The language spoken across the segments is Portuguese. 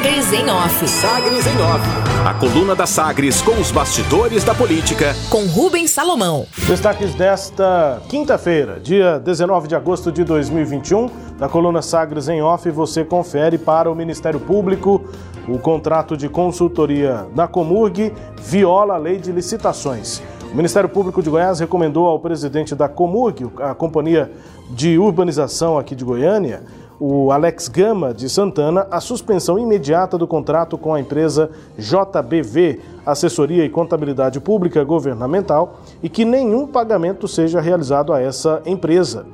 Sagres em Off. Sagres em Off. A coluna da Sagres com os bastidores da política. Com Rubens Salomão. Destaques desta quinta-feira, dia 19 de agosto de 2021. Na coluna Sagres em Off, você confere para o Ministério Público o contrato de consultoria da Comurg viola a lei de licitações. O Ministério Público de Goiás recomendou ao presidente da Comurg, a companhia de urbanização aqui de Goiânia, o Alex Gama de Santana a suspensão imediata do contrato com a empresa JBV, Assessoria e Contabilidade Pública Governamental, e que nenhum pagamento seja realizado a essa empresa.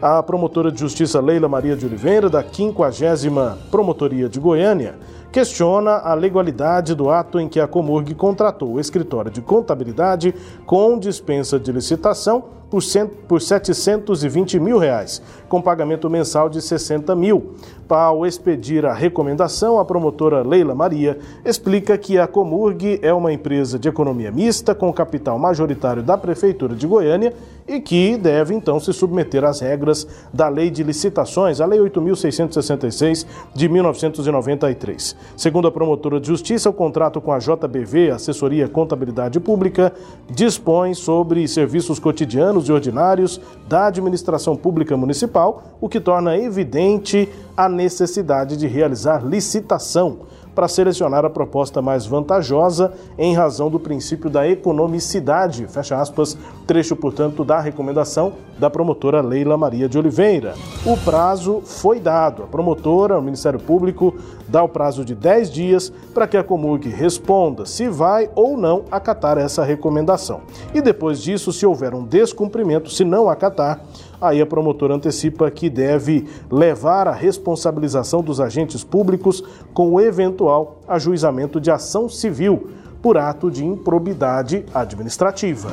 A promotora de justiça Leila Maria de Oliveira, da 50 Promotoria de Goiânia, questiona a legalidade do ato em que a Comurg contratou o escritório de contabilidade com dispensa de licitação por, cento, por 720 mil reais, com pagamento mensal de 60 mil. Ao expedir a recomendação, a promotora Leila Maria explica que a Comurg é uma empresa de economia mista com capital majoritário da Prefeitura de Goiânia e que deve então se submeter às regras da Lei de Licitações, a Lei 8.666 de 1993. Segundo a promotora de justiça, o contrato com a JBV, Assessoria Contabilidade Pública, dispõe sobre serviços cotidianos e ordinários da administração pública municipal, o que torna evidente a necessidade de realizar licitação para selecionar a proposta mais vantajosa em razão do princípio da economicidade, fecha aspas, trecho, portanto, da recomendação da promotora Leila Maria de Oliveira. O prazo foi dado. A promotora, o Ministério Público, dá o prazo de 10 dias para que a Comurg responda se vai ou não acatar essa recomendação. E depois disso, se houver um descumprimento, se não acatar, Aí a promotora antecipa que deve levar a responsabilização dos agentes públicos com o eventual ajuizamento de ação civil por ato de improbidade administrativa.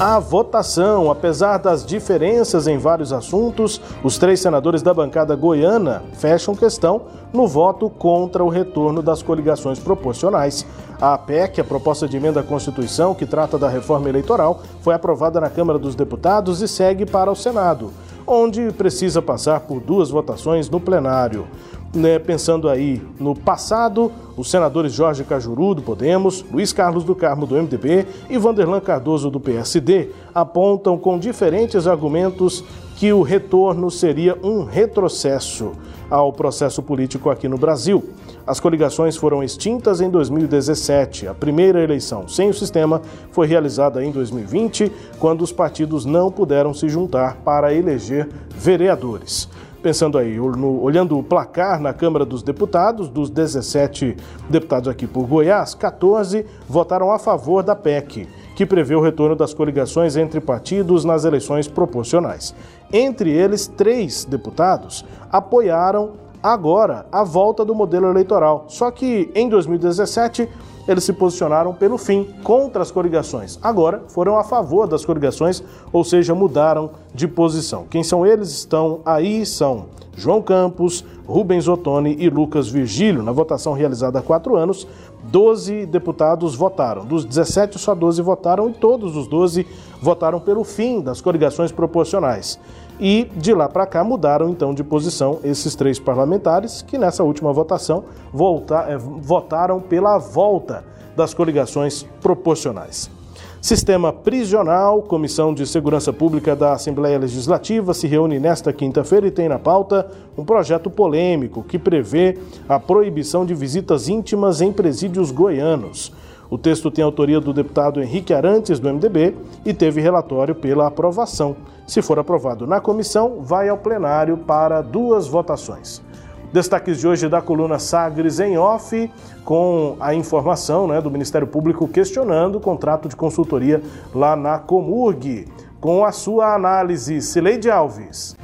A votação, apesar das diferenças em vários assuntos, os três senadores da bancada goiana fecham questão no voto contra o retorno das coligações proporcionais. A PEC, a proposta de emenda à Constituição que trata da reforma eleitoral, foi aprovada na Câmara dos Deputados e segue para o Senado, onde precisa passar por duas votações no plenário né, pensando aí no passado, os senadores Jorge Cajuru, do Podemos, Luiz Carlos do Carmo, do MDB e Vanderlan Cardoso, do PSD, apontam com diferentes argumentos que o retorno seria um retrocesso ao processo político aqui no Brasil. As coligações foram extintas em 2017. A primeira eleição sem o sistema foi realizada em 2020, quando os partidos não puderam se juntar para eleger vereadores. Pensando aí, no, olhando o placar na Câmara dos Deputados, dos 17 deputados aqui por Goiás, 14 votaram a favor da PEC, que prevê o retorno das coligações entre partidos nas eleições proporcionais. Entre eles, três deputados apoiaram agora a volta do modelo eleitoral. Só que em 2017 eles se posicionaram pelo fim, contra as coligações. Agora foram a favor das coligações, ou seja, mudaram de posição. Quem são eles? Estão aí, são João Campos, Rubens Ottoni e Lucas Virgílio. Na votação realizada há quatro anos, 12 deputados votaram. Dos 17, só 12 votaram e todos os 12 votaram pelo fim das coligações proporcionais. E de lá para cá mudaram então de posição esses três parlamentares que nessa última votação volta, é, votaram pela volta das coligações proporcionais. Sistema prisional, Comissão de Segurança Pública da Assembleia Legislativa se reúne nesta quinta-feira e tem na pauta um projeto polêmico que prevê a proibição de visitas íntimas em presídios goianos. O texto tem autoria do deputado Henrique Arantes, do MDB, e teve relatório pela aprovação. Se for aprovado na comissão, vai ao plenário para duas votações. Destaques de hoje da coluna Sagres em off, com a informação né, do Ministério Público questionando o contrato de consultoria lá na Comurg. Com a sua análise, Cileide Alves.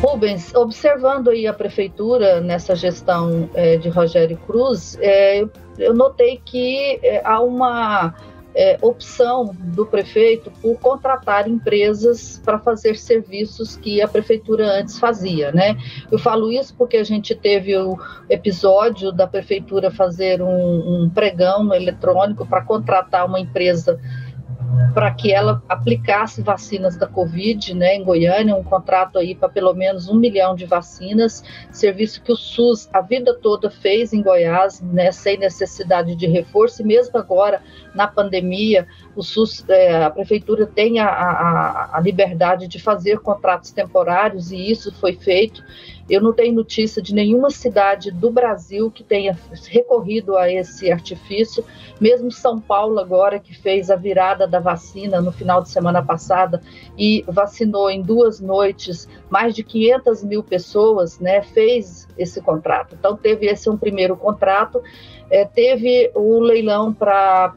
Rubens, observando aí a prefeitura nessa gestão é, de Rogério Cruz, é, eu notei que é, há uma é, opção do prefeito por contratar empresas para fazer serviços que a prefeitura antes fazia, né? Eu falo isso porque a gente teve o episódio da prefeitura fazer um, um pregão eletrônico para contratar uma empresa para que ela aplicasse vacinas da Covid, né, em Goiânia, um contrato aí para pelo menos um milhão de vacinas, serviço que o SUS a vida toda fez em Goiás, né, sem necessidade de reforço, e mesmo agora na pandemia, o SUS, é, a prefeitura tem a, a, a liberdade de fazer contratos temporários e isso foi feito. Eu não tenho notícia de nenhuma cidade do Brasil que tenha recorrido a esse artifício, mesmo São Paulo agora que fez a virada da vacina no final de semana passada e vacinou em duas noites mais de 500 mil pessoas, né, fez esse contrato. Então teve esse um primeiro contrato, é, teve o leilão para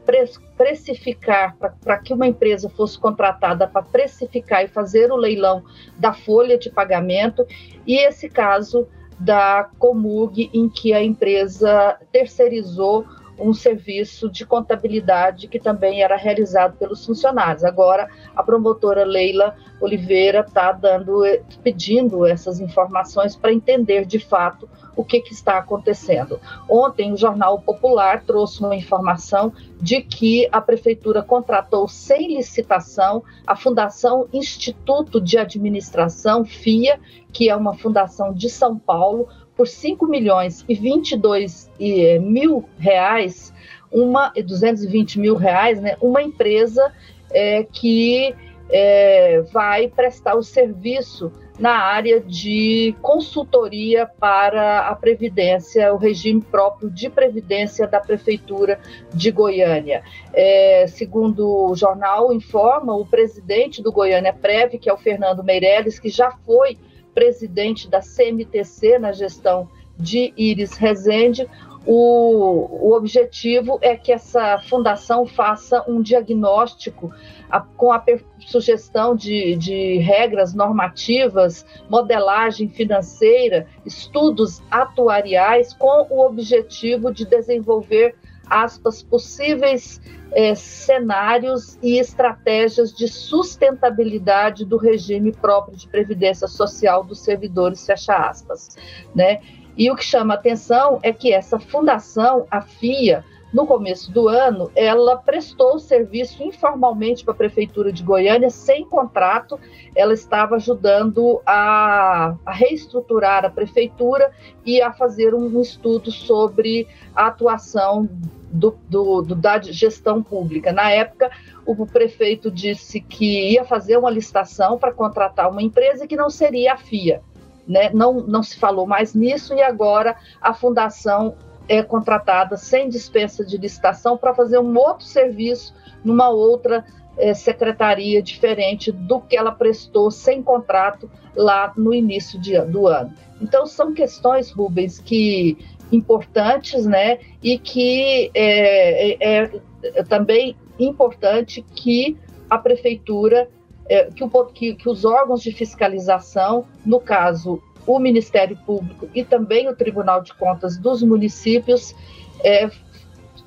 precificar, para que uma empresa fosse contratada para precificar e fazer o leilão da folha de pagamento, e esse caso da Comug, em que a empresa terceirizou um serviço de contabilidade que também era realizado pelos funcionários. Agora, a promotora Leila Oliveira está dando, pedindo essas informações para entender de fato o que, que, está acontecendo. Ontem, o Jornal Popular trouxe uma informação de que a prefeitura contratou sem licitação a Fundação Instituto de Administração, FIA, que é uma fundação de São Paulo, por 5 milhões e 22 eh, mil reais, uma 220 mil reais, né, uma empresa é, que é, vai prestar o serviço na área de consultoria para a Previdência, o regime próprio de Previdência da Prefeitura de Goiânia. É, segundo o jornal informa, o presidente do Goiânia Prev, que é o Fernando Meirelles, que já foi presidente da CMTC na gestão de Iris Rezende. O, o objetivo é que essa fundação faça um diagnóstico a, com a sugestão de, de regras normativas, modelagem financeira, estudos atuariais, com o objetivo de desenvolver aspas, possíveis é, cenários e estratégias de sustentabilidade do regime próprio de previdência social dos servidores, fecha aspas, né? E o que chama atenção é que essa fundação, a FIA, no começo do ano, ela prestou serviço informalmente para a Prefeitura de Goiânia, sem contrato. Ela estava ajudando a, a reestruturar a Prefeitura e a fazer um estudo sobre a atuação do, do, do, da gestão pública. Na época, o prefeito disse que ia fazer uma licitação para contratar uma empresa que não seria a FIA. Né? Não, não se falou mais nisso e agora a fundação é contratada sem dispensa de licitação para fazer um outro serviço numa outra é, secretaria diferente do que ela prestou sem contrato lá no início de, do ano. Então são questões, Rubens, que importantes, né, e que é, é, é também importante que a prefeitura, é, que, o, que, que os órgãos de fiscalização, no caso o Ministério Público e também o Tribunal de Contas dos municípios é,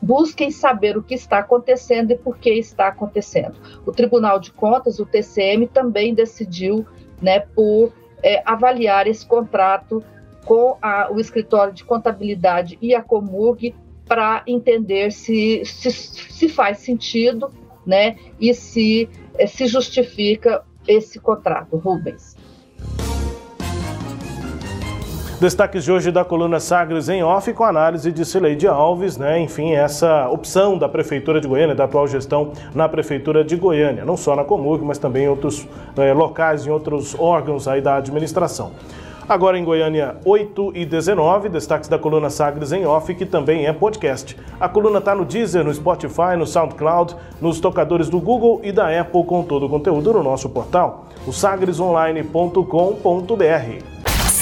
busquem saber o que está acontecendo e por que está acontecendo. O Tribunal de Contas, o TCM, também decidiu né, por é, avaliar esse contrato com a, o escritório de contabilidade e a Comurg para entender se, se, se, faz sentido né, e se, é, se justifica esse contrato, Rubens. Destaques de hoje da coluna Sagres em off com análise de Cileide Alves, né? Enfim, essa opção da Prefeitura de Goiânia, da atual gestão na Prefeitura de Goiânia, não só na Comurg, mas também em outros eh, locais, em outros órgãos aí da administração. Agora em Goiânia, 8 e 19, destaques da coluna Sagres em Off, que também é podcast. A coluna está no Deezer, no Spotify, no SoundCloud, nos tocadores do Google e da Apple, com todo o conteúdo no nosso portal, o sagresonline.com.br.